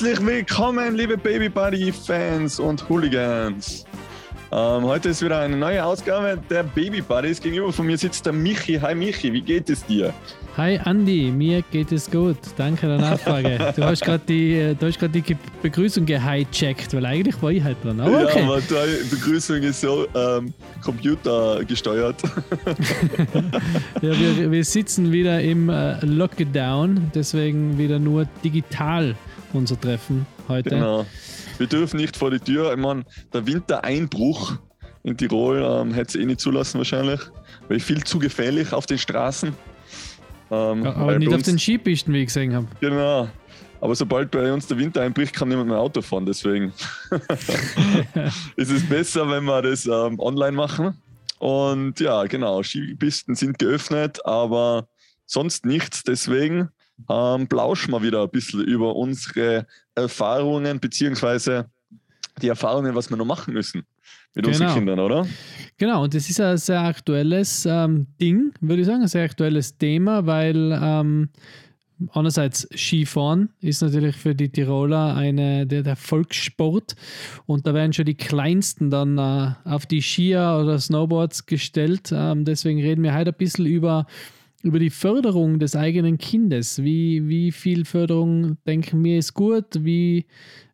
Herzlich willkommen, liebe Baby Buddy Fans und Hooligans. Ähm, heute ist wieder eine neue Ausgabe der Baby Buddies. Gegenüber von mir sitzt der Michi. Hi Michi, wie geht es dir? Hi Andi, mir geht es gut. Danke der Nachfrage. Du hast gerade die, die Begrüßung gehijackt, weil eigentlich war ich halt dran. Aber okay. Ja, aber die Begrüßung ist so ähm, computergesteuert. ja, wir, wir sitzen wieder im äh, Lockdown, deswegen wieder nur digital unser Treffen heute. Genau. Wir dürfen nicht vor die Tür. Ich meine, der Wintereinbruch in Tirol ähm, hätte es eh nicht zulassen wahrscheinlich, weil viel zu gefährlich auf den Straßen. Ähm, ja, aber nicht auf den Skipisten, wie ich gesehen habe. Genau. Aber sobald bei uns der Winter einbricht, kann niemand mehr Auto fahren. Deswegen ist es besser, wenn wir das ähm, online machen. Und ja, genau, Skipisten sind geöffnet, aber sonst nichts. Deswegen ähm, plauschen wir wieder ein bisschen über unsere Erfahrungen, beziehungsweise die Erfahrungen, was wir noch machen müssen mit genau. unseren Kindern, oder? Genau, und das ist ein sehr aktuelles ähm, Ding, würde ich sagen, ein sehr aktuelles Thema, weil ähm, einerseits Skifahren ist natürlich für die Tiroler eine, der, der Volkssport und da werden schon die Kleinsten dann äh, auf die Skier oder Snowboards gestellt. Ähm, deswegen reden wir heute ein bisschen über über die Förderung des eigenen Kindes. Wie, wie viel Förderung denken wir ist gut? Wie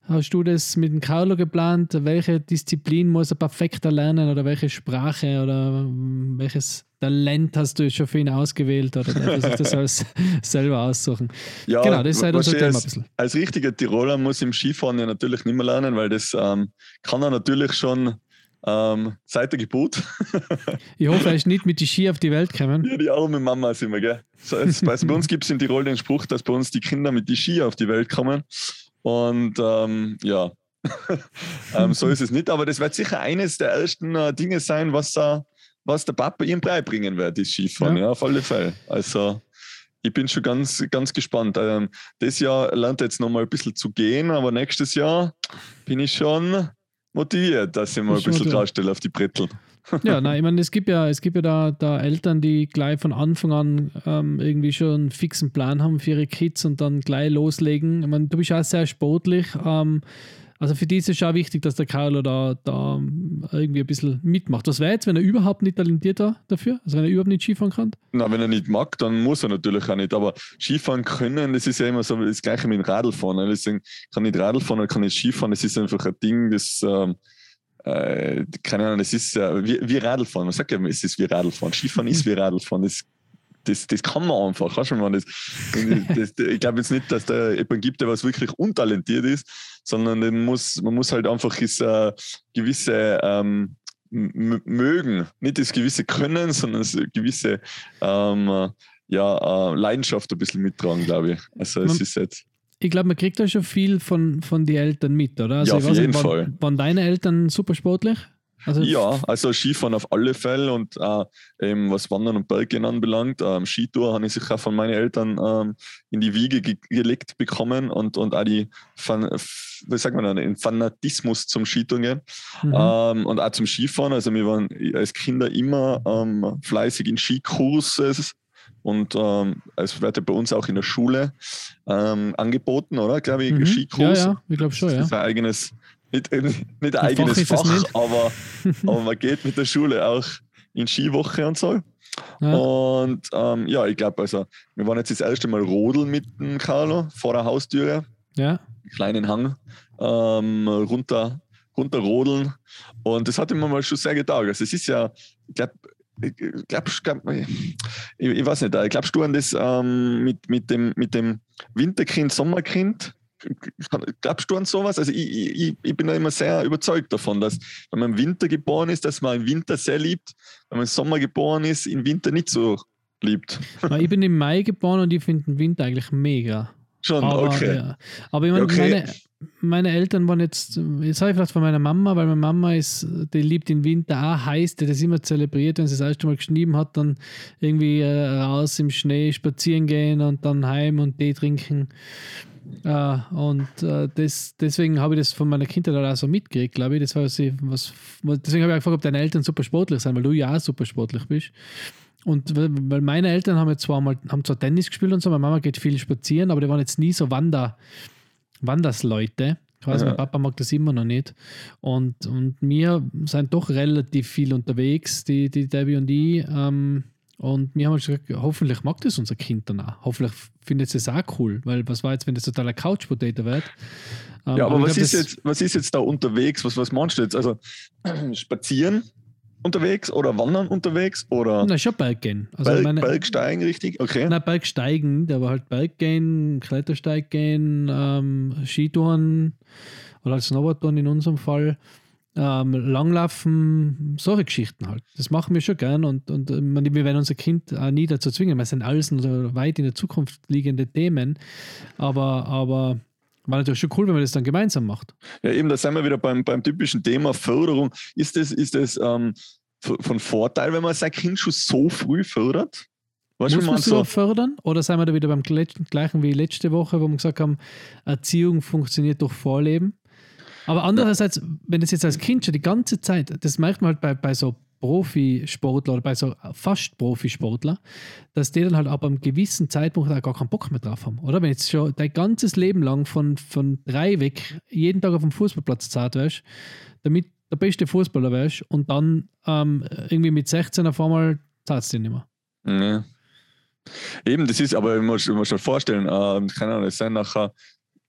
hast du das mit dem Carlo geplant? Welche Disziplin muss er perfekter lernen oder welche Sprache oder hm, welches Talent hast du schon für ihn ausgewählt oder darf sich das alles selber aussuchen? Ja, genau, das ist halt unser Thema als, ein bisschen. Als richtiger Tiroler muss im Skifahren ja natürlich nicht mehr lernen, weil das ähm, kann er natürlich schon ähm, seit der Geburt. ich hoffe, er ist nicht mit die Ski auf die Welt gekommen. Ja, die arme Mama sind wir, gell? So, bei uns gibt es in Tirol den Spruch, dass bei uns die Kinder mit die Ski auf die Welt kommen. Und ähm, ja, ähm, so ist es nicht. Aber das wird sicher eines der ersten äh, Dinge sein, was, äh, was der Papa ihm beibringen wird, das Skifahren, ja. ja, auf alle Fälle. Also ich bin schon ganz, ganz gespannt. Ähm, das Jahr lernt er jetzt noch mal ein bisschen zu gehen, aber nächstes Jahr bin ich schon motiviert, dass ich mal ein bisschen draufstelle auf die Brettel. Ja, nein, ich meine, es gibt ja, es gibt ja da, da Eltern, die gleich von Anfang an ähm, irgendwie schon einen fixen Plan haben für ihre Kids und dann gleich loslegen. Ich meine, du bist auch sehr sportlich. Ähm, also für die ist es schon wichtig, dass der Carlo da, da irgendwie ein bisschen mitmacht. Was wäre jetzt, wenn er überhaupt nicht talentiert war dafür? Also wenn er überhaupt nicht Skifahren kann? Na, wenn er nicht mag, dann muss er natürlich auch nicht. Aber Skifahren können, das ist ja immer so das Gleiche mit Radlfahren. Ne? Deswegen kann ich nicht Radlfahren oder kann ich Skifahren. Das ist einfach ein Ding, das ähm, äh, keine Ahnung, das ist äh, wie, wie Radlfahren. Man sagt ja, es ist wie Radlfahren. Skifahren ist wie Radlfahren. Das das, das kann man einfach. Weißt du, man das, das, ich glaube jetzt nicht, dass da jemand gibt, der was wirklich untalentiert ist, sondern den muss, man muss halt einfach ist, äh, gewisse ähm, mögen, nicht das gewisse Können, sondern das gewisse ähm, ja, äh, Leidenschaft ein bisschen mittragen, glaube ich. Also es ist jetzt. Ich glaube, man kriegt da schon viel von, von den Eltern mit, oder? Also ja, auf jeden nicht, Fall. Waren, waren deine Eltern super sportlich? Also ja, also Skifahren auf alle Fälle und äh, eben was Wandern und Berggehen anbelangt. Ähm, Skitour habe ich sicher von meinen Eltern ähm, in die Wiege ge gelegt bekommen und, und auch die, Fan wie sagt man dann, den Fanatismus zum Skitouren mhm. ähm, und auch zum Skifahren. Also wir waren als Kinder immer ähm, fleißig in Skikurse und ähm, es wird ja bei uns auch in der Schule ähm, angeboten, oder? Glaube ich, mhm. Skikurs. Ja, ja, ich glaube schon, ja. Das ist ein eigenes nicht, nicht ein eigenes Fach, Fach aber, aber man geht mit der Schule auch in Skiwoche und so. Ja. Und ähm, ja, ich glaube, also, wir waren jetzt das erste Mal rodeln mit dem Carlo vor der Haustüre. Ja. Kleinen Hang ähm, runter, runter rodeln. Und das hat mir mal schon sehr getaugt. Also, es ist ja, ich glaube, ich, glaub, glaub, ich, ich, weiß nicht, ich glaubst du an das ähm, mit, mit, dem, mit dem Winterkind, Sommerkind? Glaubst du an sowas? Also ich, ich, ich bin da immer sehr überzeugt davon, dass wenn man im Winter geboren ist, dass man im Winter sehr liebt, wenn man im Sommer geboren ist, im Winter nicht so liebt. Ich bin im Mai geboren und ich finde den Winter eigentlich mega. Schon, aber, okay. Ja. Aber ich meine, okay. meine, meine Eltern waren jetzt, jetzt habe ich vielleicht von meiner Mama, weil meine Mama ist, die liebt den Winter auch heiß, die das immer zelebriert, wenn sie das erste Mal geschrieben hat, dann irgendwie äh, raus im Schnee spazieren gehen und dann heim und Tee trinken. Uh, und uh, das, deswegen habe ich das von meiner Kindheit auch so mitgekriegt, glaube ich. Das war was, was deswegen habe ich gefragt, ob deine Eltern super sportlich sind, weil du ja auch super sportlich bist. Und weil meine Eltern haben jetzt zwar mal haben zwar Tennis gespielt und so, meine Mama geht viel spazieren, aber die waren jetzt nie so Wander, Wandersleute. Ich weiß, Ja. mein Papa mag das immer noch nicht. Und, und wir sind doch relativ viel unterwegs, die, die Debbie und ich. Ähm, und wir haben uns gesagt, hoffentlich mag das unser Kind dann auch. Hoffentlich findet es auch cool, weil was war jetzt, wenn das totaler Couch-Potato wird? Ähm, Ja, aber ich was glaub, ist, jetzt, was ist jetzt da unterwegs? Was, was meinst du jetzt? Also spazieren unterwegs oder wandern unterwegs oder Na, schon Berggehen. Also Berg, meine, Bergsteigen, richtig? Okay. Na, Bergsteigen, aber halt Berggehen, Klettersteiggehen, ähm, Skitouren oder halt Snowboardtouren in unserem Fall, ähm, Langlaufen, solche Geschichten halt. Das machen wir schon gern und, und äh, wir werden unser Kind auch nie dazu zwingen. Das sind alles so weit in der Zukunft liegende Themen, aber, aber war natürlich schon cool, wenn man das dann gemeinsam macht. Ja, eben, da sind wir wieder beim, beim typischen Thema Förderung. Ist das, ist das ähm, von Vorteil, wenn man sein Kind schon so früh fördert? Weißt Muss man so? fördern? Oder sind wir da wieder beim gle- gleichen wie letzte Woche, wo wir gesagt haben, Erziehung funktioniert durch Vorleben? Aber andererseits, wenn das jetzt als Kind schon die ganze Zeit, das merkt man halt bei, bei so Profisportler oder bei so fast Profisportler, dass die dann halt ab einem gewissen Zeitpunkt auch gar keinen Bock mehr drauf haben. Oder wenn jetzt schon dein ganzes Leben lang von, von drei weg jeden Tag auf dem Fußballplatz zart wärst, damit der beste Fußballer wärst und dann ähm, irgendwie mit 16 auf einmal zahlt es dir nicht mehr. Nee. Eben, das ist, aber ich muss, ich schon vorstellen, ähm, keine Ahnung, es sind nachher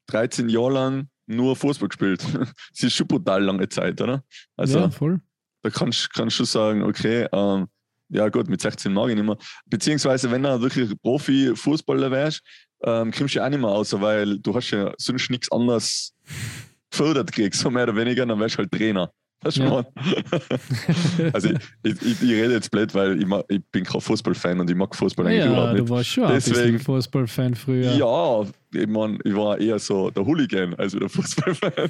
13 Jahre lang nur Fußball gespielt. Das ist schon brutal lange Zeit, oder? Also, ja, voll. da kannst du schon sagen, okay, ähm, ja gut, mit 16 mag ich nicht mehr. Beziehungsweise, wenn du wirklich Profi-Fußballer wärst, ähm, kommst du ja auch nicht mehr raus, weil du hast ja sonst nichts anderes gefördert kriegst, so mehr oder weniger, dann wärst du halt Trainer. Ja. meine? also ich, ich, ich, rede jetzt blöd, weil ich, mag, ich bin kein Fußballfan und ich mag Fußball eigentlich Ja, überhaupt nicht. du warst schon ein Deswegen- bisschen Fußballfan früher. Ja, ich, mein, ich war eher so der Hooligan als der Fußballfan.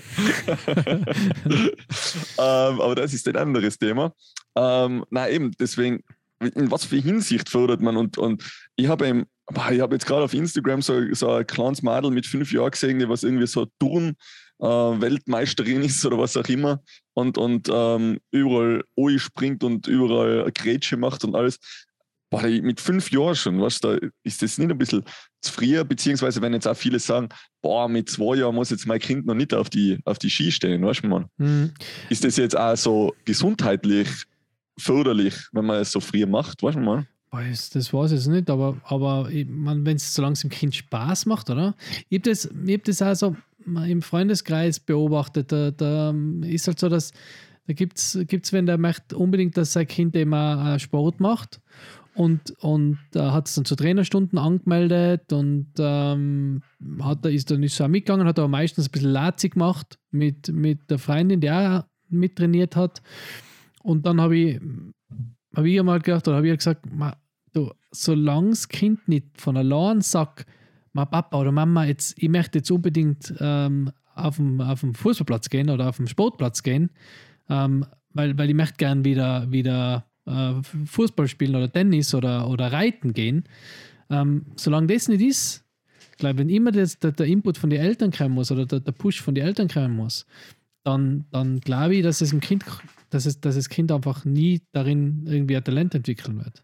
ähm, aber das ist ein anderes Thema. Ähm, nein, eben, deswegen, in was für Hinsicht fördert man? Und, und ich habe eben, ich habe jetzt gerade auf Instagram so, so ein kleines Madel mit fünf Jahren gesehen, die was irgendwie so Turn. Äh, Weltmeisterin ist oder was auch immer und, und ähm, überall springt und überall Grätsche macht und alles. Boah, mit fünf Jahren schon, weißt du, da ist das nicht ein bisschen zu früh, beziehungsweise wenn jetzt auch viele sagen, boah, mit zwei Jahren muss jetzt mein Kind noch nicht auf die, auf die Ski stehen, weißt du, man. Mhm. Ist das jetzt auch so gesundheitlich förderlich, wenn man es so früh macht, weißt du, man? Weiß, das weiß ich jetzt nicht, aber, aber wenn es so langsam Kind Spaß macht, oder? Ich habe das, ich hab das auch so im Freundeskreis beobachtet. Da, da ist halt so, dass da gibt es, wenn der möchte unbedingt, dass sein Kind äh, Sport macht und, und da hat es dann zu Trainerstunden angemeldet und ähm, hat, ist dann nicht so mitgegangen, hat aber meistens ein bisschen Lazig gemacht mit, mit der Freundin, die auch mittrainiert hat. Und dann habe ich, hab ich einmal gedacht, oder habe ich gesagt, solange das Kind nicht von allein sagt, ma Papa oder Mama, jetzt, ich möchte jetzt unbedingt ähm, auf, dem, auf Fußballplatz gehen oder auf dem Sportplatz gehen, ähm, weil, weil ich möchte gern wieder, wieder äh, Fußball spielen oder Tennis oder, oder Reiten gehen. Ähm, solange das nicht ist, glaube wenn immer das, der, der Input von den Eltern kommen muss oder der, der Push von den Eltern kommen muss, dann, dann glaube ich, dass es im Kind, dass es, dass das Kind einfach nie darin irgendwie ein Talent entwickeln wird.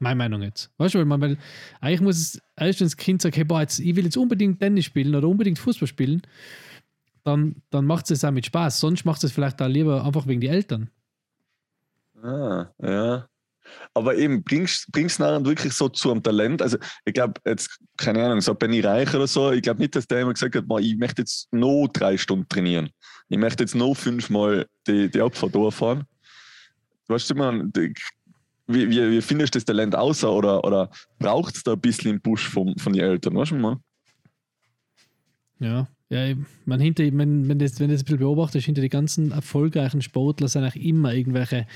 Meine Meinung jetzt. Weißt du, weil, man, weil eigentlich muss es erst, wenn das Kind sagt, hey, boah, jetzt, ich will jetzt unbedingt Tennis spielen oder unbedingt Fußball spielen, dann, dann macht es auch mit Spaß. Sonst macht es vielleicht auch lieber einfach wegen die Eltern. Ah, ja. Aber eben, bringst bringst nachher wirklich so zu einem Talent? Also, ich glaube, jetzt, keine Ahnung, so Benny Reich oder so, ich glaube nicht, dass der immer gesagt hat, "Boah, ich möchte jetzt noch drei Stunden trainieren. Ich möchte jetzt noch fünfmal die, die Abfahrt durchfahren. Weißt du, man, wie, wie, wie findest du das Talent außer oder, oder braucht es da ein bisschen einen Push von, von den Eltern? Weißt du, man? Ja, ja, ich- man hinter, wenn, wenn, das, wenn du das ein bisschen beobachtest, hinter die ganzen erfolgreichen Sportler sind auch immer irgendwelche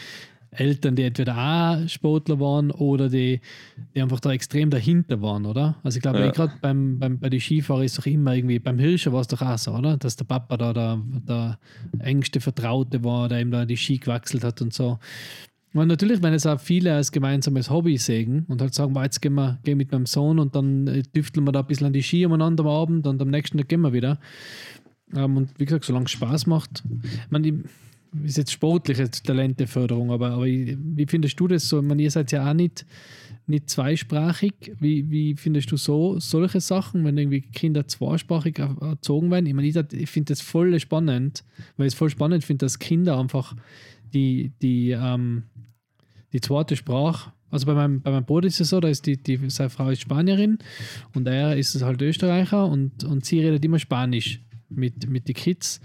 Eltern, die entweder auch Sportler waren oder die, die einfach da extrem dahinter waren, oder? Also ich glaube, Ja. gerade beim, beim, bei den Skifahrern ist doch immer irgendwie, beim Hirscher war es doch auch so, oder? Dass der Papa da der, der engste Vertraute war, der ihm da die Ski gewechselt hat und so. Und natürlich, wenn es auch viele als gemeinsames Hobby sehen und halt sagen, "Boah, jetzt gehen wir gehen mit meinem Sohn und dann äh, tüfteln wir da ein bisschen an die Ski umeinander am Abend und am nächsten Tag gehen wir wieder. Ähm, und wie gesagt, solange es Spaß macht, ich, meine, ist jetzt sportliche Talenteförderung, aber, aber wie findest du das so? Ich meine, ihr seid ja auch nicht, nicht zweisprachig. Wie, wie findest du so solche Sachen, wenn irgendwie Kinder zweisprachig erzogen werden? Ich meine, ich, ich finde das voll spannend, weil ich es voll spannend finde, dass Kinder einfach die, die, ähm, die zweite Sprache also bei meinem, bei meinem Bruder ist es so, da ist die, die, seine Frau ist Spanierin und er ist halt Österreicher und, und sie redet immer Spanisch mit, mit den Kids.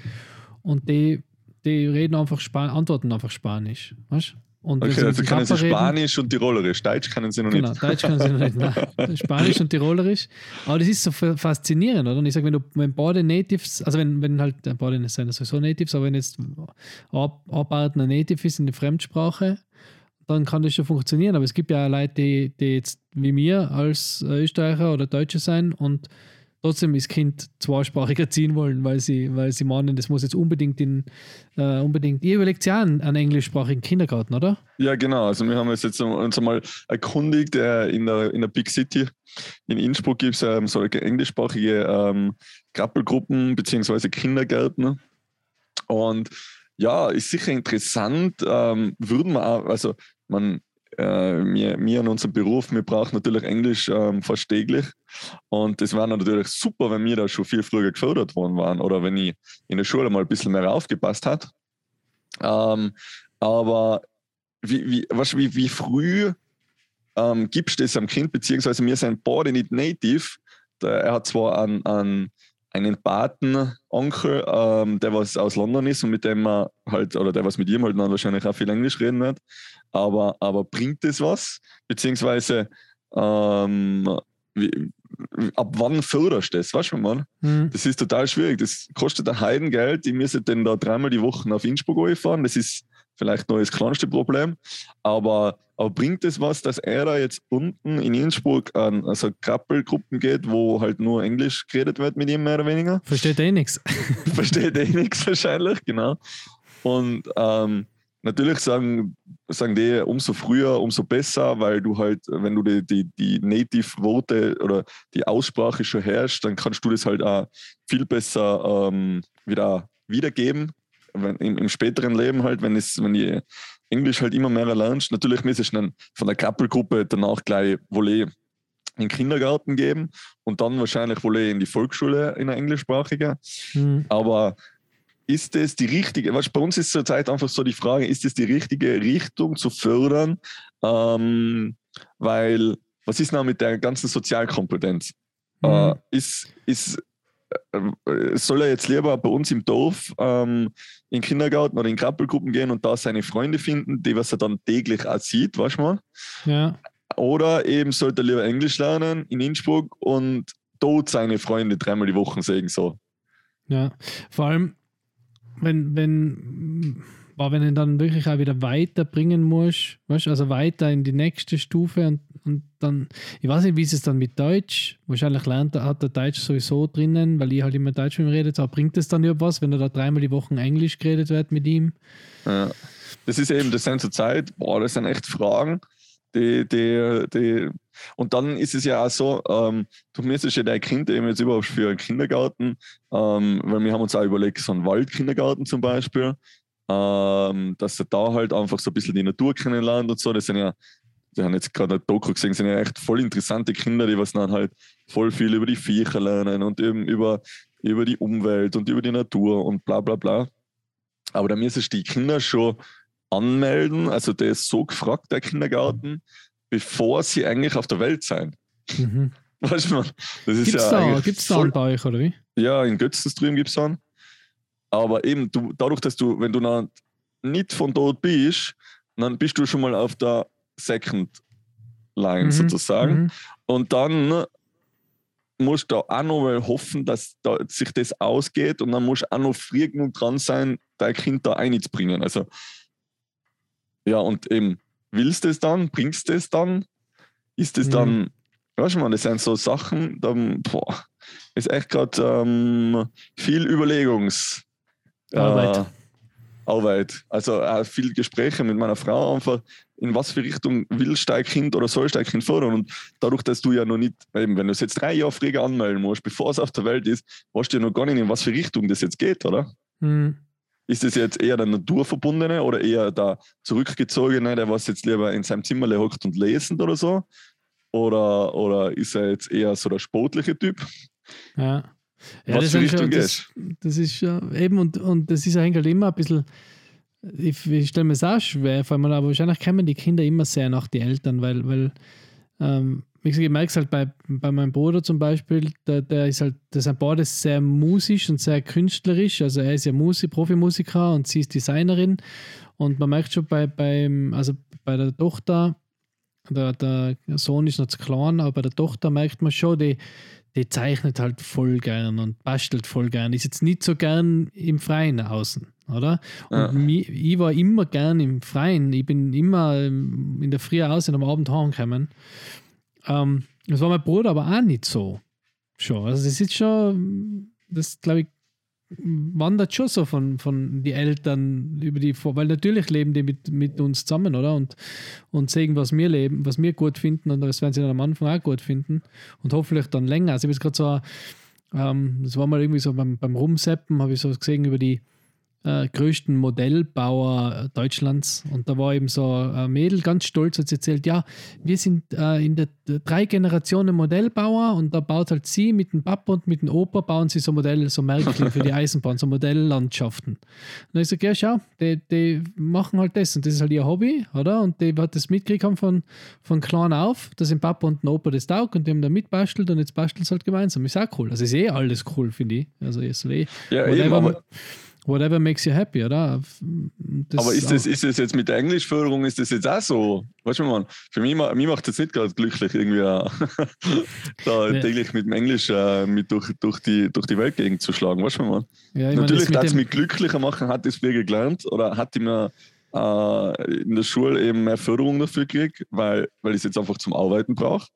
Und die, die reden einfach Span antworten einfach Spanisch. Weißt und okay, also können sie Spanisch reden, und Tirolerisch. Deutsch können sie noch genau, nicht. Genau, Deutsch können sie noch nicht. Nein. Spanisch und Tirolerisch. Aber das ist so faszinierend, oder? Und ich sage, wenn du wenn beide Natives, also wenn, wenn halt, beide sind sowieso Natives, aber wenn jetzt ein Native ist in der Fremdsprache, dann kann das schon funktionieren. Aber es gibt ja auch Leute, die, die jetzt wie mir als Österreicher oder Deutsche sein und trotzdem das Kind zweisprachig erziehen wollen, weil sie, weil sie meinen, das muss jetzt unbedingt in äh, unbedingt. Ihr überlegt ja einen, einen englischsprachigen Kindergarten, oder? Ja, genau. Also wir haben uns jetzt uns einmal erkundigt, äh, in, der, in der Big City. In Innsbruck gibt es ähm, solche englischsprachige ähm, Krabbelgruppen bzw. Kindergärten. Und ja, ist sicher interessant. Ähm, würden wir auch, also man, äh, wir, wir in unserem Beruf, wir brauchen natürlich Englisch ähm, fast täglich. Und das wäre natürlich super, wenn wir da schon viel früher gefördert worden waren oder wenn ich in der Schule mal ein bisschen mehr aufgepasst hat. Ähm, aber wie, wie, was, wie, wie früh ähm, gibst du das am Kind, beziehungsweise wir sind beide nicht native. Er hat zwar einen, einen einen Patenonkel, ähm, der was aus London ist und mit dem man halt, oder der was mit ihm halt dann wahrscheinlich auch viel Englisch reden wird. Aber, aber bringt das was? Beziehungsweise ähm, wie, ab wann förderst du das? Weißt du, man? Mhm. Das ist total schwierig. Das kostet ein Heidengeld. Ich müsste dann da dreimal die Woche auf Innsbruck fahren. Das ist vielleicht noch das kleinste Problem. Aber, aber bringt es was, dass er da jetzt unten in Innsbruck an also Krabbelgruppen geht, wo halt nur Englisch geredet wird mit ihm, mehr oder weniger? Versteht eh nichts. Versteht eh nichts wahrscheinlich, genau. Und ähm, natürlich sagen, sagen die, umso früher, umso besser, weil du halt, wenn du die, die, die Native-Worte oder die Aussprache schon herrschst, dann kannst du das halt auch viel besser ähm, wieder wiedergeben wenn, im, im, späteren Leben halt, wenn, es, wenn ich Englisch halt immer mehr lernst, natürlich müsstest du dann von der Kappelgruppe danach gleich Volley in den Kindergarten geben und dann wahrscheinlich Volley in die Volksschule in der englischsprachigen. Mhm. Aber ist das die richtige, was bei uns ist zurzeit einfach so die Frage, ist das die richtige Richtung zu fördern? Ähm, weil, was ist noch mit der ganzen Sozialkompetenz? Mhm. Äh, ist, ist soll er jetzt lieber bei uns im Dorf ähm, in den Kindergarten oder in Krabbelgruppen gehen und da seine Freunde finden, die was er dann täglich auch sieht, weißt du mal? Ja. Oder eben sollte er lieber Englisch lernen in Innsbruck und dort seine Freunde dreimal die Woche sehen, so. Ja, vor allem, wenn, wenn aber wenn du dann wirklich auch wieder weiterbringen musst, weißt, also weiter in die nächste Stufe und, und dann, ich weiß nicht, wie ist es dann mit Deutsch? Wahrscheinlich lernt er, hat er Deutsch sowieso drinnen, weil ich halt immer Deutsch mit ihm rede. Aber bringt es dann überwas, wenn er da dreimal die Woche Englisch geredet wird mit ihm? Ja. Das ist eben, das sind zur Zeit, boah, das sind echt Fragen, die, die, die und dann ist es ja auch so, ähm, du müsstest ja dein Kind eben jetzt überhaupt für einen Kindergarten, ähm, weil wir haben uns auch überlegt, so einen Waldkindergarten zum Beispiel, ähm, dass er da halt einfach so ein bisschen die Natur kennenlernt und so. Das sind ja, wir haben jetzt gerade ein Doku gesehen, sind ja echt voll interessante Kinder, die was dann halt voll viel über die Viecher lernen und eben über, über die Umwelt und über die Natur und bla bla bla. Aber da müssen die Kinder schon anmelden, also der ist so gefragt, der Kindergarten, bevor sie eigentlich auf der Welt sein. Mhm. Weißt du, man, das ist gibt's ja da, gibt's da einen bei euch, oder wie? Ja, in Götzens drüben gibt es einen. Aber eben, du, dadurch, dass du, wenn du dann nicht von dort bist, dann bist du schon mal auf der Second Line mhm. sozusagen. Mhm. Und dann musst du auch noch mal hoffen, dass da sich das ausgeht und dann musst du auch noch früh genug dran sein, dein Kind da einzubringen. Also, ja, und eben, willst du es dann, bringst du es dann, ist es mhm. dann, weißt du mal, das sind so Sachen, dann, boah, ist echt gerade ähm, viel Überlegungs- Arbeit. Äh, Arbeit. Also äh, viel Gespräche mit meiner Frau einfach, in was für Richtung willst dein Kind oder sollst dein Kind fördern? Und dadurch, dass du ja noch nicht, eben, wenn du es jetzt drei Jahre früher anmelden musst, bevor es auf der Welt ist, weißt du ja noch gar nicht, in was für Richtung das jetzt geht, oder? Hm. ist das jetzt eher der Naturverbundene oder eher der Zurückgezogene, der was jetzt lieber in seinem Zimmer hockt und lesen oder so? Oder, oder ist er jetzt eher so der sportliche Typ? Ja. Ja, Was das, für ist schon, Richtung das, das ist ja eben und, und das ist eigentlich immer ein bisschen, ich, ich stelle mir es auch schwer, vor allem, aber wahrscheinlich kennen die Kinder immer sehr nach den Eltern, weil, weil ähm, wie gesagt, ich merke es halt bei, bei meinem Bruder zum Beispiel, der, der ist halt, der sind beide sehr musisch und sehr künstlerisch. Also er ist ja Musik, Profimusiker und sie ist Designerin. Und man merkt schon bei, beim, also bei der Tochter, der, der Sohn ist noch zu klein, aber bei der Tochter merkt man schon, die, die zeichnet halt voll gern und bastelt voll gern. Ist jetzt nicht so gern im Freien außen, oder? Und Ja. mi, ich war immer gern im Freien. Ich bin immer ähm, in der Früh aus und am Abend heimgekommen. Ähm, das war mein Bruder aber auch nicht so. Schon. Also das ist schon, das glaube ich, wandert schon so von, von die Eltern über die vor, weil natürlich leben die mit, mit uns zusammen, oder? Und, und sehen, was wir leben, was wir gut finden und das werden sie dann am Anfang auch gut finden und hoffentlich dann länger. Also ich habe jetzt gerade so, ähm, das war mal irgendwie so beim, beim Rumseppen, habe ich so gesehen über die äh, größten Modellbauer äh, Deutschlands und da war eben so ein Mädel ganz stolz, hat sie erzählt, ja, wir sind äh, in der drei Generationen Modellbauer und da baut halt sie mit dem Papa und mit dem Opa bauen sie so Modelle, so Märkchen für die Eisenbahn, so Modelllandschaften. Und dann ich gesagt, ja, schau, die, die machen halt das und das ist halt ihr Hobby, oder? Und die hat das mitgekriegt haben von, von klein auf, dass dem Papa und dem Opa das taugt und die haben da mitbastelt und jetzt basteln sie halt gemeinsam. Ist auch cool. Also ist eh alles cool, finde ich. Also ist eh Ja, eben, aber, whatever makes you happy, oder? Das aber ist, das, ist das jetzt mit der Englischförderung, ist das jetzt auch so? Weißt du, man, für mich, mich macht das nicht gerade glücklich, irgendwie da täglich mit dem Englisch äh, mit durch, durch, die, durch die Weltgegend zu schlagen. Weißt du, man? ja, Natürlich das mit darf es mich glücklicher machen, hat das Pflege gelernt oder hat ich mir äh, in der Schule eben mehr Förderung dafür gekriegt, weil, weil ich es jetzt einfach zum Arbeiten brauche.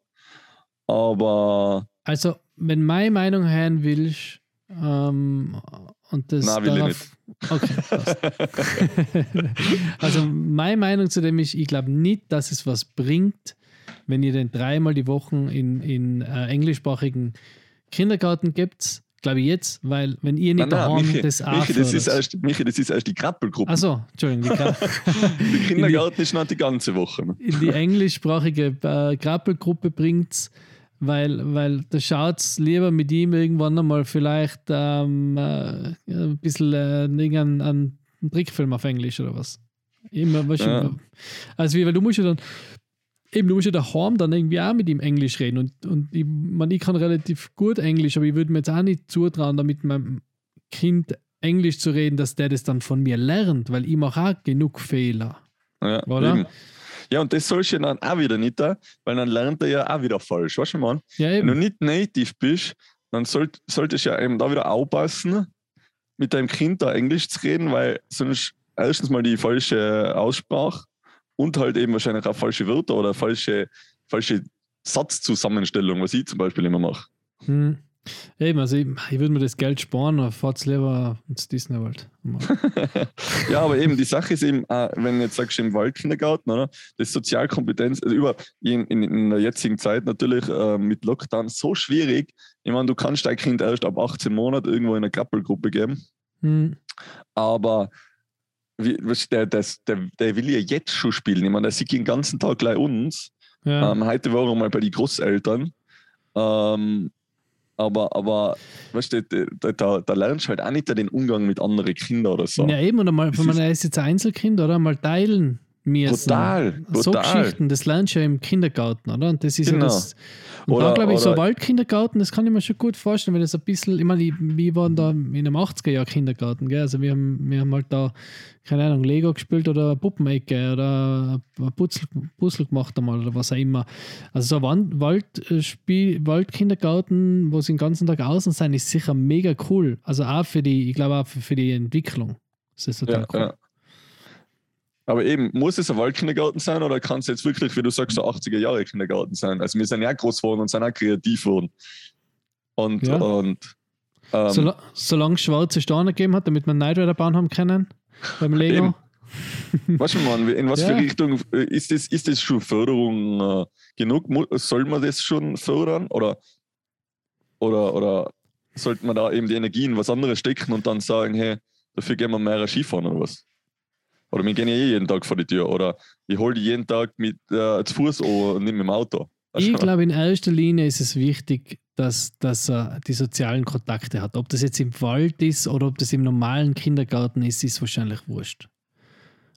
Aber Also, wenn meine Meinung hören willst, ähm, und das. Nein, will ich Okay, passt. also, meine Meinung zu dem ist, ich glaube nicht, dass es was bringt, wenn ihr den dreimal die Woche in, in äh, englischsprachigen Kindergarten gibt. Glaube ich jetzt, weil, wenn ihr nicht nein, nein, daheim Michi, das auch Michi, das ist erst, Michi, das ist erst die Krabbelgruppe. Achso, Entschuldigung, die der Kindergarten ist noch die ganze Woche. in die englischsprachige äh, Grappelgruppe bringt, weil, weil da schaut es lieber mit ihm irgendwann einmal vielleicht ähm, äh, ein bisschen äh, irgendeinen einen Trickfilm auf Englisch oder was. Immer, du, Ja. Also, wie, weil du musst ja dann, eben, du musst ja daheim dann irgendwie auch mit ihm Englisch reden und, und ich, man, ich kann relativ gut Englisch, aber ich würde mir jetzt auch nicht zutrauen, da mit meinem Kind Englisch zu reden, dass der das dann von mir lernt, weil ich mache auch genug Fehler. Ja, Oder? eben. Ja, und das sollst du dann auch wieder nicht, weil dann lernt er ja auch wieder falsch. Weißt du, man? Ja, Wenn du nicht native bist, dann sollt, solltest du ja eben da wieder aufpassen, mit deinem Kind da Englisch zu reden, weil sonst erstens mal die falsche Aussprache und halt eben wahrscheinlich auch falsche Wörter oder falsche, falsche Satzzusammenstellung, was ich zum Beispiel immer mache. Hm. Eben, also ich, ich würde mir das Geld sparen, aber fahrt lieber ins Disney World. ja, aber eben die Sache ist eben, äh, wenn du jetzt sagst im Waldkindergarten, oder? Das Sozialkompetenz, also über in, in, in der jetzigen Zeit natürlich äh, mit Lockdown so schwierig. Ich meine, du kannst dein Kind erst ab 18 Monaten irgendwo in eine Krabbelgruppe geben, Hm. aber wie, der, das, der, der will ja jetzt schon spielen. Ich meine, der sieht den ganzen Tag gleich uns. Ja. Ähm, heute war er mal bei den Großeltern. Ähm, aber, aber weißt du, da, da, da lernst du halt auch nicht den Umgang mit anderen Kindern oder so. ja, eben, und einmal, Das wenn man ist jetzt ein Einzelkind, oder? Mal teilen müssen. Brutal, So brutal. Geschichten, das lernst du ja im Kindergarten, oder? Und das ist Genau. ja das. Und Oder- da glaube ich, so Waldkindergarten, das kann ich mir schon gut vorstellen, wenn das ein bisschen, ich meine, wir waren da in einem 80er-Jahr-Kindergarten, gell? Also wir haben, wir haben halt da, keine Ahnung, Lego gespielt oder Puppenecke oder ein Puzzle, Puzzle gemacht einmal oder was auch immer. Also so ein Waldspiel, Waldkindergarten, wo sie den ganzen Tag außen sein, ist sicher mega cool. Also auch für die, ich glaube auch für, für die Entwicklung. Das ist total Ja, cool. ja. Aber eben, muss es ein Waldkindergarten sein oder kann es jetzt wirklich, wie du sagst, so 80er Jahre Kindergarten sein? Also wir sind ja groß geworden und sind auch kreativ geworden. Und, Ja. und ähm, Sola solange es schwarze Steine gegeben hat, damit man Knight Rider bauen haben können beim Lego. Weißt du, Mann, in was für Ja. Richtung äh, ist das, ist das schon Förderung äh, genug? Soll man das schon fördern? Oder, oder, oder sollte man da eben die Energie in was anderes stecken und dann sagen, hey, dafür gehen wir mehr Skifahren oder was? Oder wir gehen ja eh jeden Tag vor die Tür. Oder ich hole die jeden Tag mit äh, zu Fuß und nicht mit dem Auto. Ich glaube, in erster Linie ist es wichtig, dass, dass er die sozialen Kontakte hat. Ob das jetzt im Wald ist oder ob das im normalen Kindergarten ist, ist wahrscheinlich wurscht.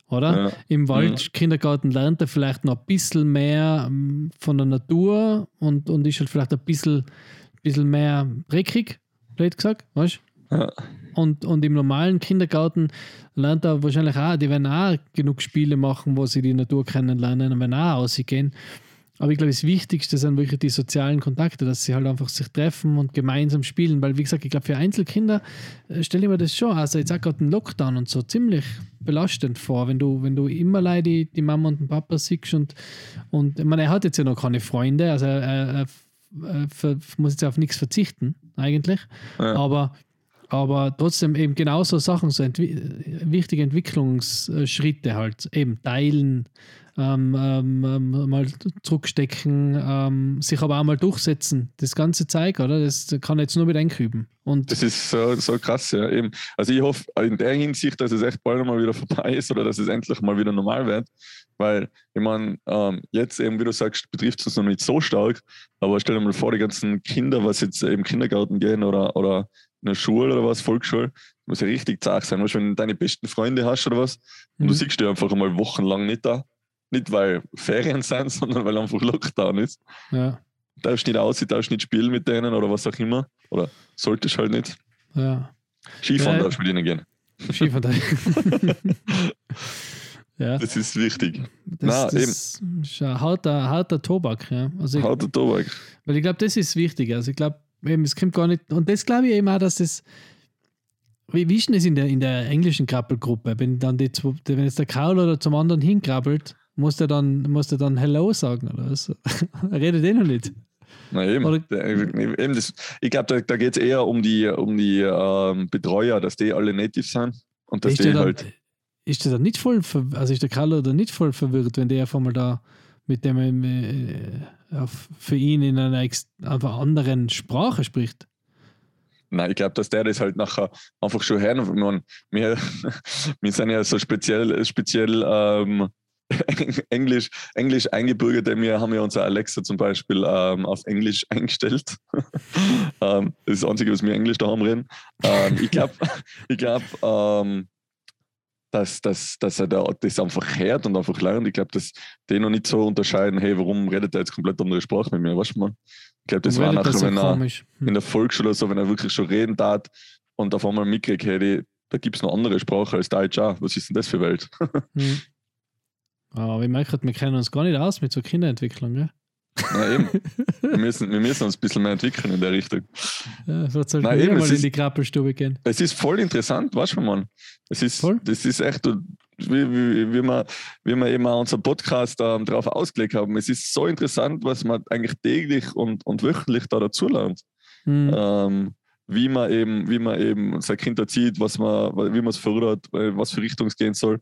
Oder? Ja. Im Wald, Mhm. Kindergarten lernt er vielleicht noch ein bisschen mehr ähm, von der Natur und, und ist halt vielleicht ein bisschen, bisschen mehr dreckig, blöd gesagt, weißt du? Ja. Und, und im normalen Kindergarten lernt er wahrscheinlich auch, die werden auch genug Spiele machen, wo sie die Natur kennenlernen und werden auch ausgehen. Aber ich glaube, das Wichtigste sind wirklich die sozialen Kontakte, dass sie halt einfach sich treffen und gemeinsam spielen. Weil, wie gesagt, ich glaube, für Einzelkinder äh, stelle ich mir das schon, also jetzt auch gerade den Lockdown und so, ziemlich belastend vor, wenn du, wenn du immer leider die, die Mama und den Papa siehst und, und ich meine, er hat jetzt ja noch keine Freunde, also er, er, er, er muss jetzt auf nichts verzichten, eigentlich. Ja. Aber, aber trotzdem eben genauso Sachen, so entwi wichtige Entwicklungsschritte halt, eben teilen, ähm, ähm, ähm, mal zurückstecken, ähm, sich aber auch mal durchsetzen. Das ganze Zeug, oder? Das kann jetzt nur mit einüben. Und Das ist so, so krass, ja. Eben. Also ich hoffe in der Hinsicht, dass es echt bald mal wieder vorbei ist oder dass es endlich mal wieder normal wird. Weil, ich meine, ähm, jetzt eben, wie du sagst, betrifft es uns noch nicht so stark, aber stell dir mal vor, die ganzen Kinder, was jetzt im Kindergarten gehen oder, oder in der Schule oder was, Volksschule, muss ja richtig zart sein. Weißt, du, wenn du deine besten Freunde hast oder was, und du Mhm. siehst die einfach einmal wochenlang nicht da. Nicht weil Ferien sind, sondern weil einfach Lockdown ist. ja, Darfst nicht aus, darfst nicht spielen mit denen oder was auch immer. Oder solltest halt nicht. ja. Skifahren Ja. darfst du mit ihnen gehen. Skifahren. ja, Das ist wichtig. das, Na, das ist ein harter, harter Tobak. Ja. Also ich, Harter Tobak. Weil ich glaube, das ist wichtig. Also ich glaube, eben, es kommt gar nicht. Und das glaube ich eben auch, dass das. Wie, wie ist denn das in der, in der englischen Krabbelgruppe? Wenn dann die wenn jetzt der Kaul oder zum anderen hinkrabbelt, muss der dann, muss der dann Hello sagen oder was? Redet eh noch nicht. Na eben. Eben das, ich glaube, da, da geht es eher um die, um die ähm, Betreuer, dass die alle native sind und dass ist, die der dann, halt. Ist der dann nicht voll, also ist der Kaul oder nicht voll verwirrt, wenn der auf einmal da mit dem äh, auf, für ihn in einer einfach anderen Sprache spricht? Nein, ich glaube, dass der das halt nachher einfach schon hören. Wir, wir sind ja so speziell, speziell ähm, Englisch, Englisch eingebürgert. Wir haben ja unser Alexa zum Beispiel ähm, auf Englisch eingestellt. ähm, das ist das Einzige, was wir Englisch daheim reden. Ähm, ich glaube, ich glaub, ähm, dass, dass, dass er da das einfach hört und einfach lernt. Ich glaube, dass die noch nicht so unterscheiden, hey, warum redet er jetzt komplett andere Sprache mit mir? Weißt du mal? Ich glaube, das war nachher, so wenn er. Hm. in der Volksschule so, wenn er wirklich schon reden tat und auf einmal mitkriegt, hey, da gibt es noch andere Sprache als Deutsch auch. Was ist denn das für Welt? Hm. Aber ich merke, wir kennen uns gar nicht aus mit so Kinderentwicklung. Gell? Na eben. Wir müssen, wir müssen uns ein bisschen mehr entwickeln in der Richtung. Ja, vielleicht sollten Nein, wir eben, mal in die Krabbelstube gehen. Es ist voll interessant, weißt du, Mann. Es ist, Voll. das ist echt, wie, wie, wie, wir, wie wir eben auch unseren Podcast ähm, darauf ausgelegt haben. Es ist so interessant, was man eigentlich täglich und, und wöchentlich da dazulernt. Hm. ähm, wie man eben, wie man eben sein Kind erzieht, was man, wie man es fördert, was für Richtung es gehen soll,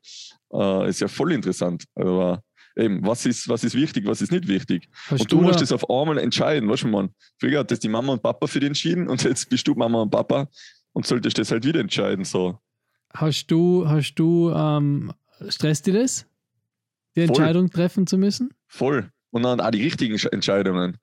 äh, ist ja voll interessant. Aber eben, was ist, was ist wichtig, was ist nicht wichtig. Hast und du, musst da- das auf einmal entscheiden, weißt du, man. Früher hat das die Mama und Papa für dich entschieden und jetzt bist du Mama und Papa und solltest das halt wieder entscheiden. So. Hast du, hast du, ähm, stresst dir das, die Voll. Entscheidung treffen zu müssen? Voll. Und dann auch die richtigen Sch- Entscheidungen.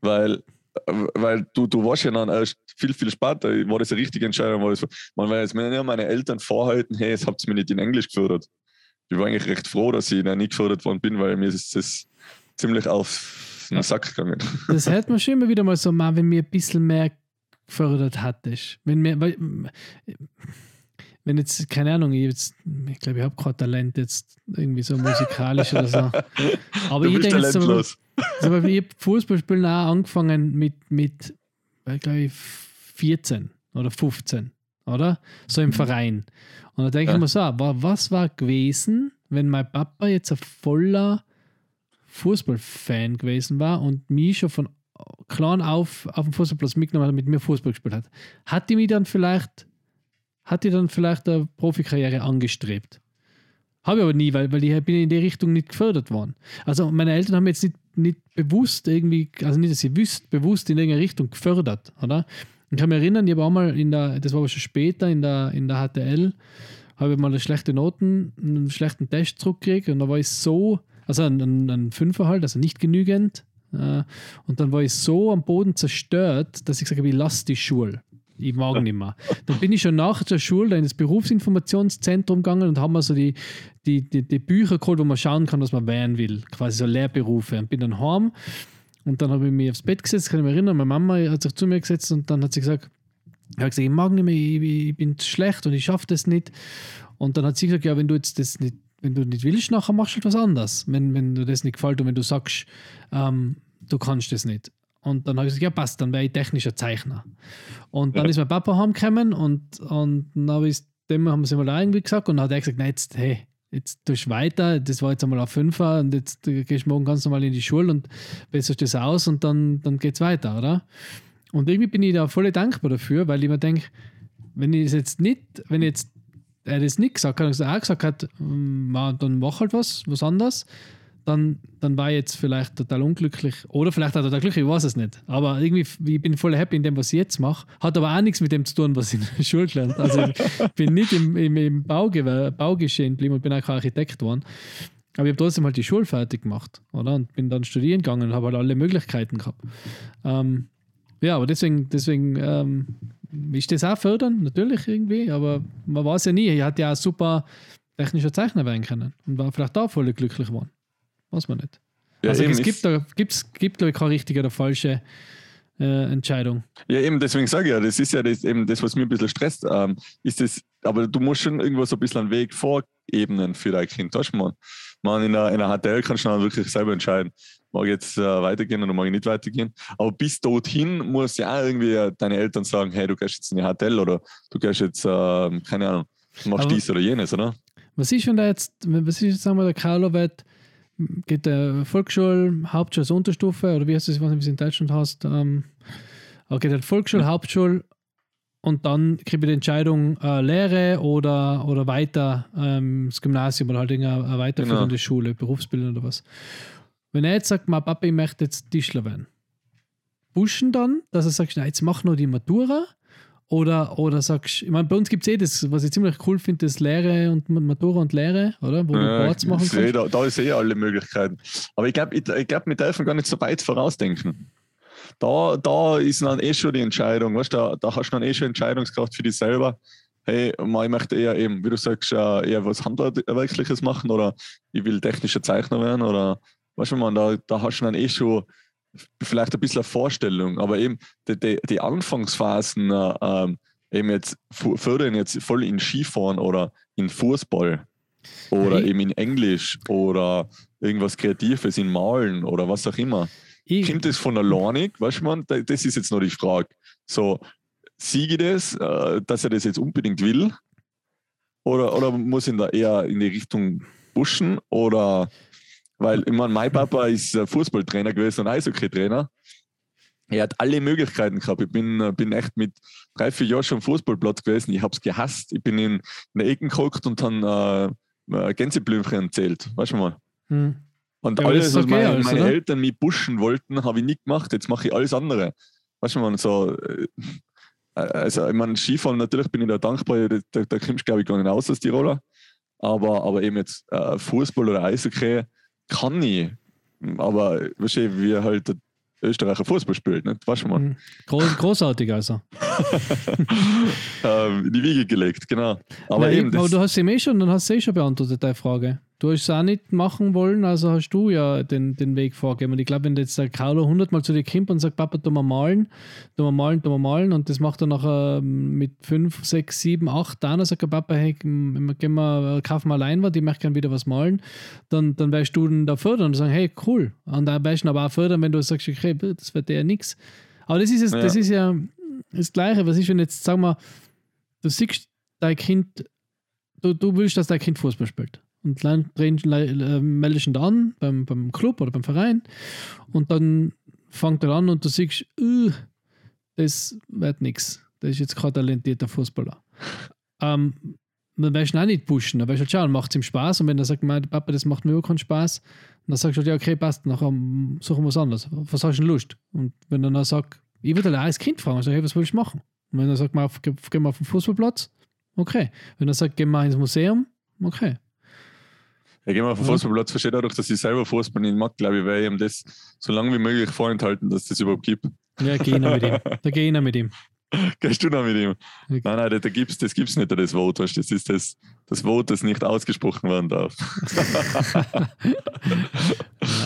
Weil, äh, weil du, du warst ja dann erst viel, viel später, war das eine richtige Entscheidung. War das, man, weil jetzt mir ja meine Eltern vorhalten, hey, jetzt habt ihr mich nicht in Englisch gefördert. Ich war eigentlich recht froh, dass ich da nicht gefördert worden bin, weil mir ist das ziemlich auf den. Sack gegangen. Das hört man schon immer wieder mal so, mal, wenn mir ein bisschen mehr gefördert hattest. Wenn mir, weil, wenn jetzt, keine Ahnung, ich, jetzt, ich glaube, ich habe kein Talent jetzt irgendwie so musikalisch oder so. Aber ich denke jetzt, so, weil ich habe Fußballspielen auch angefangen mit, mit glaube ich, 14 oder 15, oder? So im Verein. Und da denke Ja. ich mir so, wa- was war gewesen, wenn mein Papa jetzt ein voller Fußballfan gewesen war und mich schon von klein auf auf dem Fußballplatz mitgenommen hat und mit mir Fußball gespielt hat? Hat die mich dann vielleicht, hat die dann vielleicht eine Profikarriere angestrebt? Habe ich aber nie, weil, weil ich bin in die Richtung nicht gefördert worden. Also meine Eltern haben jetzt nicht, nicht bewusst irgendwie, also nicht, dass sie wüsst, bewusst in irgendeine Richtung gefördert, oder? Ich kann mich erinnern, ich habe auch mal in der, das war aber schon später in der, in der HTL, habe ich mal eine schlechte Noten, einen schlechten Test zurückgekriegt und da war ich so, also ein, ein, ein Fünfer halt, also nicht genügend. Äh, und dann war ich so am Boden zerstört, dass ich gesagt habe, ich lasse die Schule. Ich mag nicht mehr. Dann bin ich schon nach der Schule in das Berufsinformationszentrum gegangen und haben mir so die, die, die, die Bücher geholt, wo man schauen kann, was man werden will. Quasi so Lehrberufe. Und bin dann heim und dann habe ich mich aufs Bett gesetzt, kann ich mich erinnern, meine Mama hat sich zu mir gesetzt und dann hat sie gesagt, ich habe gesagt, ich mag nicht mehr, ich, ich bin schlecht und ich schaffe das nicht. Und dann hat sie gesagt, ja, wenn du jetzt das nicht, wenn du nicht willst, nachher machst du etwas anderes, wenn, wenn du das nicht gefällt und wenn du sagst, ähm, du kannst das nicht. Und dann habe ich gesagt, ja passt, dann wäre ich technischer Zeichner. Und dann ja. ist mein Papa heimgekommen und, und dann habe ich dem haben sie mal irgendwie gesagt und dann hat er gesagt, nein, jetzt, hey, jetzt tust du weiter, das war jetzt einmal auf Fünfer und jetzt gehst du morgen ganz normal in die Schule und besserst das aus und dann, dann geht es weiter, oder? Und irgendwie bin ich da voll dankbar dafür, weil ich mir denke, wenn ich es jetzt nicht, wenn jetzt er das nicht gesagt hat, er auch gesagt hat, hm, dann mach halt was, was anderes, dann, dann war ich jetzt vielleicht total unglücklich. Oder vielleicht auch total glücklich, ich weiß es nicht. Aber irgendwie, ich bin voll happy in dem, was ich jetzt mache. Hat aber auch nichts mit dem zu tun, was ich in der Schule gelernt habe. Also ich bin nicht im, im, im Baugewer, Baugeschehen geblieben und bin auch kein Architekt geworden. Aber ich habe trotzdem halt die Schule fertig gemacht, oder? Und bin dann studieren gegangen und habe halt alle Möglichkeiten gehabt. Ähm, ja, aber deswegen, deswegen ähm, ist das auch fördern, natürlich irgendwie, aber man weiß ja nie. Ich hatte ja auch super technischer Zeichner werden können und war vielleicht auch voll glücklich geworden. Weiß man nicht. Ja, also es gibt, da, gibt's, gibt, glaube ich, keine richtige oder falsche äh, Entscheidung. Ja, eben, deswegen sage ich ja, das ist ja das, eben das, was mir ein bisschen stresst. Ähm, ist das, aber du musst schon irgendwo so ein bisschen einen Weg vorebnen für dein Kind. Weißt du, man, man in einer, in einer HTL kannst du dann wirklich selber entscheiden, mag ich jetzt äh, weitergehen oder mag ich nicht weitergehen. Aber bis dorthin muss ja auch irgendwie deine Eltern sagen, hey, du gehst jetzt in eine HTL oder du gehst jetzt, äh, keine Ahnung, machst aber dies oder jenes, oder? Was ist, wenn da jetzt, was ist jetzt, sagen wir, der Carlo wird geht der Volksschule, Hauptschule als Unterstufe oder wie heißt das, ich weiß nicht, wie es in Deutschland heißt. Ähm, okay, der Volksschule, Hauptschule und dann kriege ich die Entscheidung äh, Lehre oder, oder weiter ähm, das Gymnasium oder halt eine weiterführende genau. Schule, Berufsbildung oder was. Wenn er jetzt sagt, mein Papa, ich möchte jetzt Tischler werden, pushen dann, dass er sagt, na, jetzt mach noch die Matura oder, oder sagst ich meine, bei uns gibt es eh das, was ich ziemlich cool finde, das Lehre und Matura und Lehre, oder? Wo du Boards machen kannst. Eh, da, da ist eh alle Möglichkeiten. Aber ich glaube, ich, ich glaub, wir dürfen gar nicht so weit vorausdenken. Da, da ist dann eh schon die Entscheidung, weißt, da, da hast du dann eh schon Entscheidungskraft für dich selber. Hey, ich möchte eher eben, wie du sagst, eher was Handwerkliches machen oder ich will technischer Zeichner werden oder weißt du, man, da, da hast du dann eh schon vielleicht ein bisschen eine Vorstellung, aber eben die, die, die Anfangsphasen, äh, ähm, eben jetzt fördern jetzt voll in Skifahren oder in Fußball oder hey. eben in Englisch oder irgendwas Kreatives in Malen oder was auch immer. Ich Kommt das von alleine? Weißt du, man, das ist jetzt noch die Frage. So, siege das, äh, dass er das jetzt unbedingt will? Oder, oder muss ihn da eher in die Richtung pushen? Oder weil, ich meine, mein Papa ist Fußballtrainer gewesen und Eishockey-Trainer. Er hat alle Möglichkeiten gehabt. Ich bin, äh, bin echt mit drei, vier Jahren schon am Fußballplatz gewesen. Ich habe es gehasst. Ich bin in, in der Ecke geguckt und dann äh, Gänseblümchen erzählt. Weißt du mal? Hm. Und ja, alles, was okay meine, alles, meine Eltern mich pushen wollten, habe ich nicht gemacht. Jetzt mache ich alles andere. Weißt du mal, so. Äh, also, ich meine, Skifahren, natürlich bin ich da dankbar. Da, da, da kommst du, glaube ich, gar nicht aus als Tiroler. Aber, aber eben jetzt äh, Fußball oder Eishockey, kann ich. Aber weißt du, wie halt der Österreicher Fußball spielt, nicht? Weißt du mal? Mhm. Groß, großartig also. ähm, in die Wiege gelegt, genau. Aber, Nein, eben, aber du hast sie eh schon, dann hast du eh schon beantwortet, deine Frage. Du hast es auch nicht machen wollen, also hast du ja den, den Weg vorgegeben. Und ich glaube, wenn jetzt der Carlo hundertmal zu dir kommt und sagt, Papa, tu mal malen, tu mal malen, tu mal malen, und das macht er nachher mit fünf, sechs, sieben, acht Jahren, sagt er, Papa, hey, gehen wir, kaufen mal Leinwand, ich möchte gerne wieder was malen, dann, dann wirst du ihn da fördern und sagen, hey, cool. Und da wirst du ihn aber auch fördern, wenn du sagst, okay, das wird ja nichts. Aber das ist, ja. das ist ja das Gleiche. Was ist, wenn jetzt, sagen wir, du siehst dein Kind, du, du willst, dass dein Kind Fußball spielt und äh, meldest ihn an beim, beim Club oder beim Verein und dann fängt er an und du siehst, uh, das wird nichts. Das ist jetzt kein talentierter Fußballer. Ähm, dann wirst du ihn auch nicht pushen. Dann wirst du halt schauen, macht es ihm Spaß. Und wenn er sagt, mein Papa, das macht mir auch keinen Spaß, dann sagst du, ja, okay, passt, nachher suchen wir was anderes. Was hast du denn Lust? Und wenn er dann sagt, Ich würde allein als Kind fragen, also, hey, was willst du machen? Und wenn er sagt, mal auf, den Fußballplatz, okay. Wenn er sagt, gehen wir ins Museum, okay. Ja, gehen wir auf den Ja. Fußballplatz, verstehe dadurch, dass ich selber Fußball nicht mag, glaube ich, werde ich ihm das so lange wie möglich vorenthalten, dass das überhaupt gibt. Ja, geh ich noch mit ihm. Da gehe ich noch mit ihm. Gehst du noch mit ihm? Okay. Nein, nein, da, gibt's, das gibt es nicht, das Vote. weißt Das ist das, das Vote, das nicht ausgesprochen werden darf.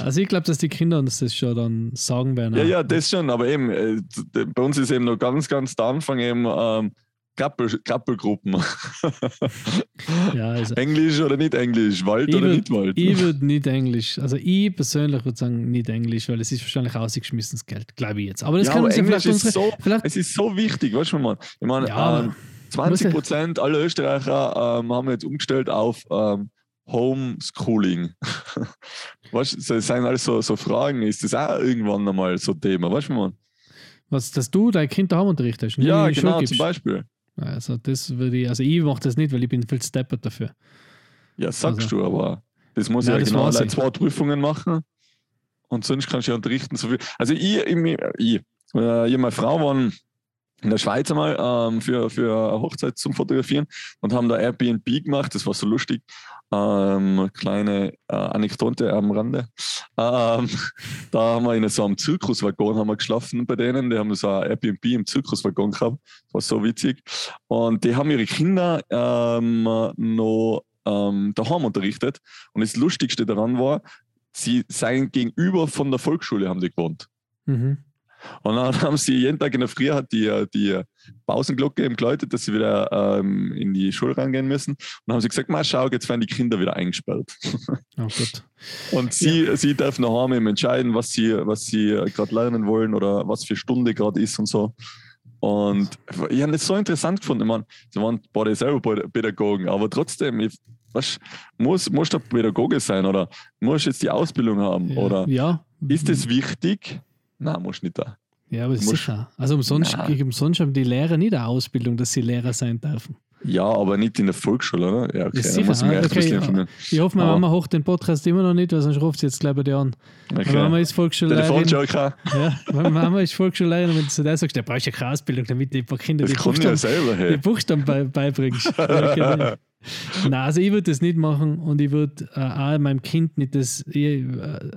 Also ich glaube, dass die Kinder uns das schon dann sagen werden. Ja, ja, das schon, aber eben, äh, bei uns ist eben noch ganz, ganz der Anfang eben ähm, Kappel, Kappelgruppen. ja also Englisch oder nicht Englisch, Wald oder würd- nicht Wald. ich würde nicht Englisch, also ich persönlich würde sagen nicht Englisch, weil es ist wahrscheinlich ausgeschmissenes Geld, glaube ich jetzt. Aber das ja, können aber ja Englisch vielleicht ist unsere, so, vielleicht, es ist so wichtig, weißt du, man. Ich meine, Ja, ähm, aber- 20 Prozent aller Österreicher ähm, haben jetzt umgestellt auf ähm, Homeschooling. weißt du, das sind alles so, so Fragen, ist das auch irgendwann einmal so ein Thema, weißt du, man? was, dass du dein Kind daheim unterrichtest. Ja, genau, zum Beispiel. Also das würde ich, also ich mache das nicht, weil ich bin viel steppert dafür. Ja, sagst Also- du, aber das muss Nein, ja das genau allein zwei Prüfungen machen und sonst kannst du ja unterrichten. So viel. Also ich, ich, ich, äh, ich meine Frau waren in der Schweiz einmal ähm, für, für eine Hochzeit zum Fotografieren und haben da Airbnb gemacht. Das war so lustig. Ähm, kleine äh, Anekdote am Rande. Ähm, da haben wir in so einem Zirkuswaggon haben wir geschlafen bei denen. Die haben so ein Airbnb im Zirkuswaggon gehabt. Das war so witzig. Und die haben ihre Kinder ähm, noch ähm, daheim unterrichtet. Und das Lustigste daran war, sie seien gegenüber von der Volksschule haben die gewohnt. Mhm. Und dann haben sie jeden Tag in der Früh hat die, die Pausenglocke eben geläutet, dass sie wieder ähm, in die Schule reingehen müssen. Und dann haben sie gesagt, mal schau, jetzt werden die Kinder wieder eingesperrt. Oh. Und sie, sie dürfen daheim eben entscheiden, was sie, was sie gerade lernen wollen oder was für Stunde gerade ist und so. Und ich habe das so interessant gefunden. Ich meine, sie waren beide selber Päd- Pädagogen, aber trotzdem, ich, was, muss, muss der Pädagoge sein oder muss jetzt die Ausbildung haben? Ja. Oder ja. ist das wichtig? Nein, muss nicht da. Ja, aber sicher. Also umsonst, Nein. umsonst haben die Lehrer nicht eine Ausbildung, dass sie Lehrer sein dürfen. Ja, aber nicht in der Volksschule, oder? Ja, okay. Ist da sicher, muss ich okay, ja. Ich hoffe, meine Mama hocht den Podcast immer noch nicht, weil sonst ruft sie jetzt gleich bei dir an. Meine Mama Okay. ist Volksschullehrerin. Ja, meine Mama ist Volksschullehrerin und wenn du zu der sagst, der brauchst ja keine Ausbildung, damit die paar Kinder das die ich ja Buchstaben, selber. die Hey. Buchstaben bei, beibringst. Ja, genau. Nein, also ich würde das nicht machen und ich würde äh, auch meinem Kind nicht das äh,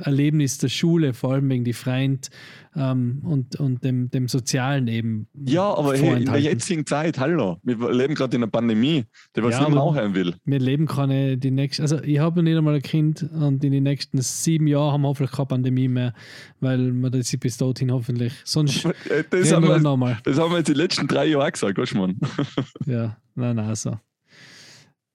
Erlebnis der Schule, vor allem wegen die Freund ähm, und, und dem, dem Sozialen eben. Ja, aber hey, in der jetzigen Zeit, hallo, wir leben gerade in einer Pandemie, der was Ja, nicht mehr aber- aufhören will. Wir leben keine, die nächsten, also ich habe nicht einmal ein Kind und in den nächsten sieben Jahren haben wir hoffentlich keine Pandemie mehr, weil wir das bis dorthin hoffentlich, sonst Das haben, wir wir, nochmal. das haben wir jetzt die letzten drei Jahre auch gesagt, weißt du, Mann? Ja, nein, nein, so.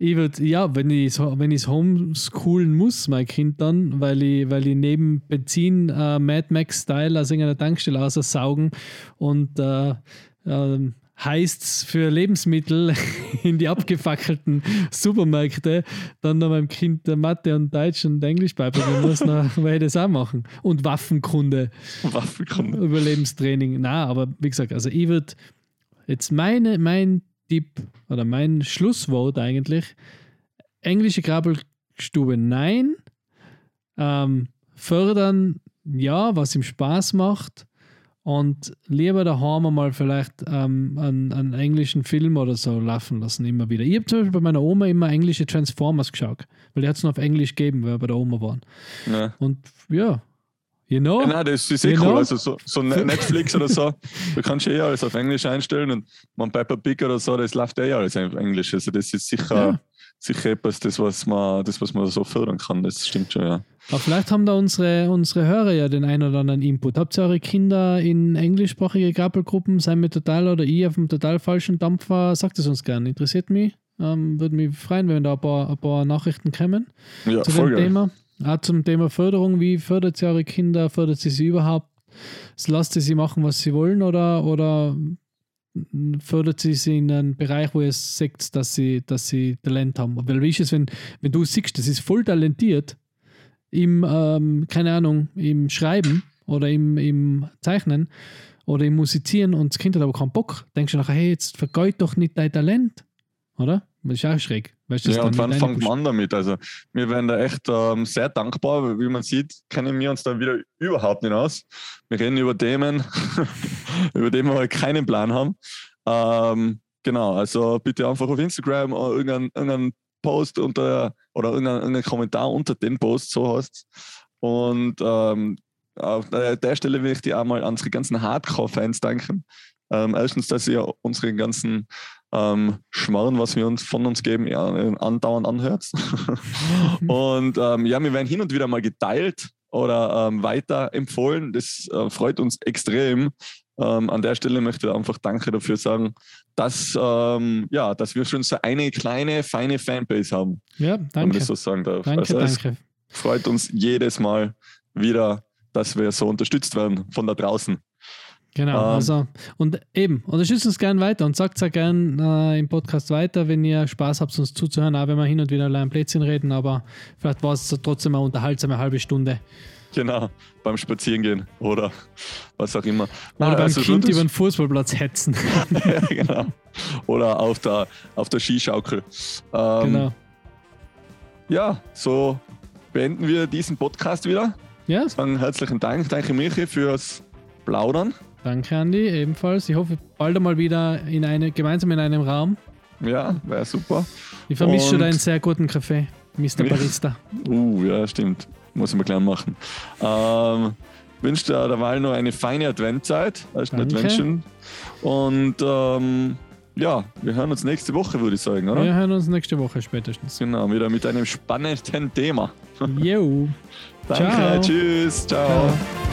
Ich würde, ja, wenn ich wenn ich homeschoolen muss, mein Kind dann, weil ich, weil ich neben Benzin äh, Mad Max-Style aus irgendeiner Tankstelle aussaugen und äh, ähm, heißt's für Lebensmittel in die abgefackelten Supermärkte dann noch meinem Kind äh, Mathe und Deutsch und Englisch beibringen muss, dann werde ich das auch machen. Und Waffenkunde. Waffenkunde. Überlebenstraining. Na, aber wie gesagt, also ich würde jetzt meine, mein Tipp oder mein Schlusswort eigentlich, englische Krabbelstube nein, ähm, fördern ja, was ihm Spaß macht und lieber daheim mal vielleicht ähm, einen, einen englischen Film oder so laufen lassen, immer wieder. Ich habe zum Beispiel bei meiner Oma immer englische Transformers geschaut, weil die hat es nur auf Englisch gegeben, weil wir bei der Oma waren. Ja. Und ja, you know, Ja, nein, das ist eh cool. Also so, so Ne- Netflix oder so, du kannst eh alles auf Englisch einstellen und man Pepper Pig oder so, das läuft eh alles auf Englisch. Also das ist sicher, Ja. sicher etwas, das was, man, das, was man so fördern kann. Das stimmt schon, ja. Aber vielleicht haben da unsere, unsere Hörer ja den einen oder anderen Input. Habt ihr eure Kinder in englischsprachige Grappelgruppen, seien wir total oder ich auf dem total falschen Dampfer? Sagt es uns gerne. Interessiert mich. Ähm, Würde mich freuen, wenn da ein paar, ein paar Nachrichten kommen Ja, zu voll dem. Thema. Auch zum Thema Förderung. Wie fördert ihr eure Kinder? Fördert sie sie überhaupt? Lasst ihr sie machen, was sie wollen oder, oder fördert sie sie in einen Bereich, wo ihr seht, dass sie, dass sie Talent haben? Weil wie ist es, wenn, wenn du siehst, das ist voll talentiert im, ähm, keine Ahnung, im Schreiben oder im, im Zeichnen oder im Musizieren und das Kind hat aber keinen Bock, denkst du nachher, hey, jetzt vergeud doch nicht dein Talent, oder? Das ist auch schräg. Weißt Ja, und wann fängt man an damit? Also, wir werden da echt ähm, sehr dankbar, wie man sieht, kennen wir uns da wieder überhaupt nicht aus. Wir reden über Themen, über die wir keinen Plan haben. Ähm, genau, also bitte einfach auf Instagram oder irgendeinen irgendein Post unter oder irgendein, irgendein Kommentar unter den Post, so heißt Und ähm, auf der, der Stelle will ich dir einmal an unsere ganzen Hardcore-Fans danken. Ähm, erstens, dass ihr unsere ganzen ähm, Schmarren, was wir uns von uns geben, ja, andauernd anhört. und ähm, ja, wir werden hin und wieder mal geteilt oder ähm, weiterempfohlen. Das äh, freut uns extrem. Ähm, an der Stelle möchte ich einfach Danke dafür sagen, dass, ähm, ja, dass wir schon so eine kleine, feine Fanbase haben, Ja, wenn man danke. das so sagen darf. Danke, also danke. freut uns jedes Mal wieder, dass wir so unterstützt werden von da draußen. Genau, Ähm, also und eben, unterstützt uns gern weiter und sagt es auch gern äh, im Podcast weiter, wenn ihr Spaß habt, uns zuzuhören, auch wenn wir hin und wieder allein Plätzchen reden, aber vielleicht war es trotzdem eine unterhaltsame halbe Stunde. Genau, beim Spazierengehen oder was auch immer. Oder Nein, beim also Kind über den Fußballplatz hetzen. ja, genau. Oder auf der, auf der Skischaukel. Ähm, genau. Ja, so beenden wir diesen Podcast wieder. Ja, Sagen herzlichen Dank. Danke, Michi, fürs Plaudern. Danke Andi, ebenfalls. Ich hoffe, bald einmal wieder in eine, gemeinsam in einem Raum. Ja, wäre super. Ich vermisse schon Und- einen sehr guten Kaffee, Mr. Barista. Uh, ja, stimmt. Muss ich mal gleich machen. Ähm, wünsche dir derweil noch eine feine Adventzeit. Danke. Und ähm, ja, wir hören uns nächste Woche, würde ich sagen, oder? Wir hören uns nächste Woche spätestens. Genau, wieder mit einem spannenden Thema. Jo. Danke, Ciao. tschüss, ciao. Ciao.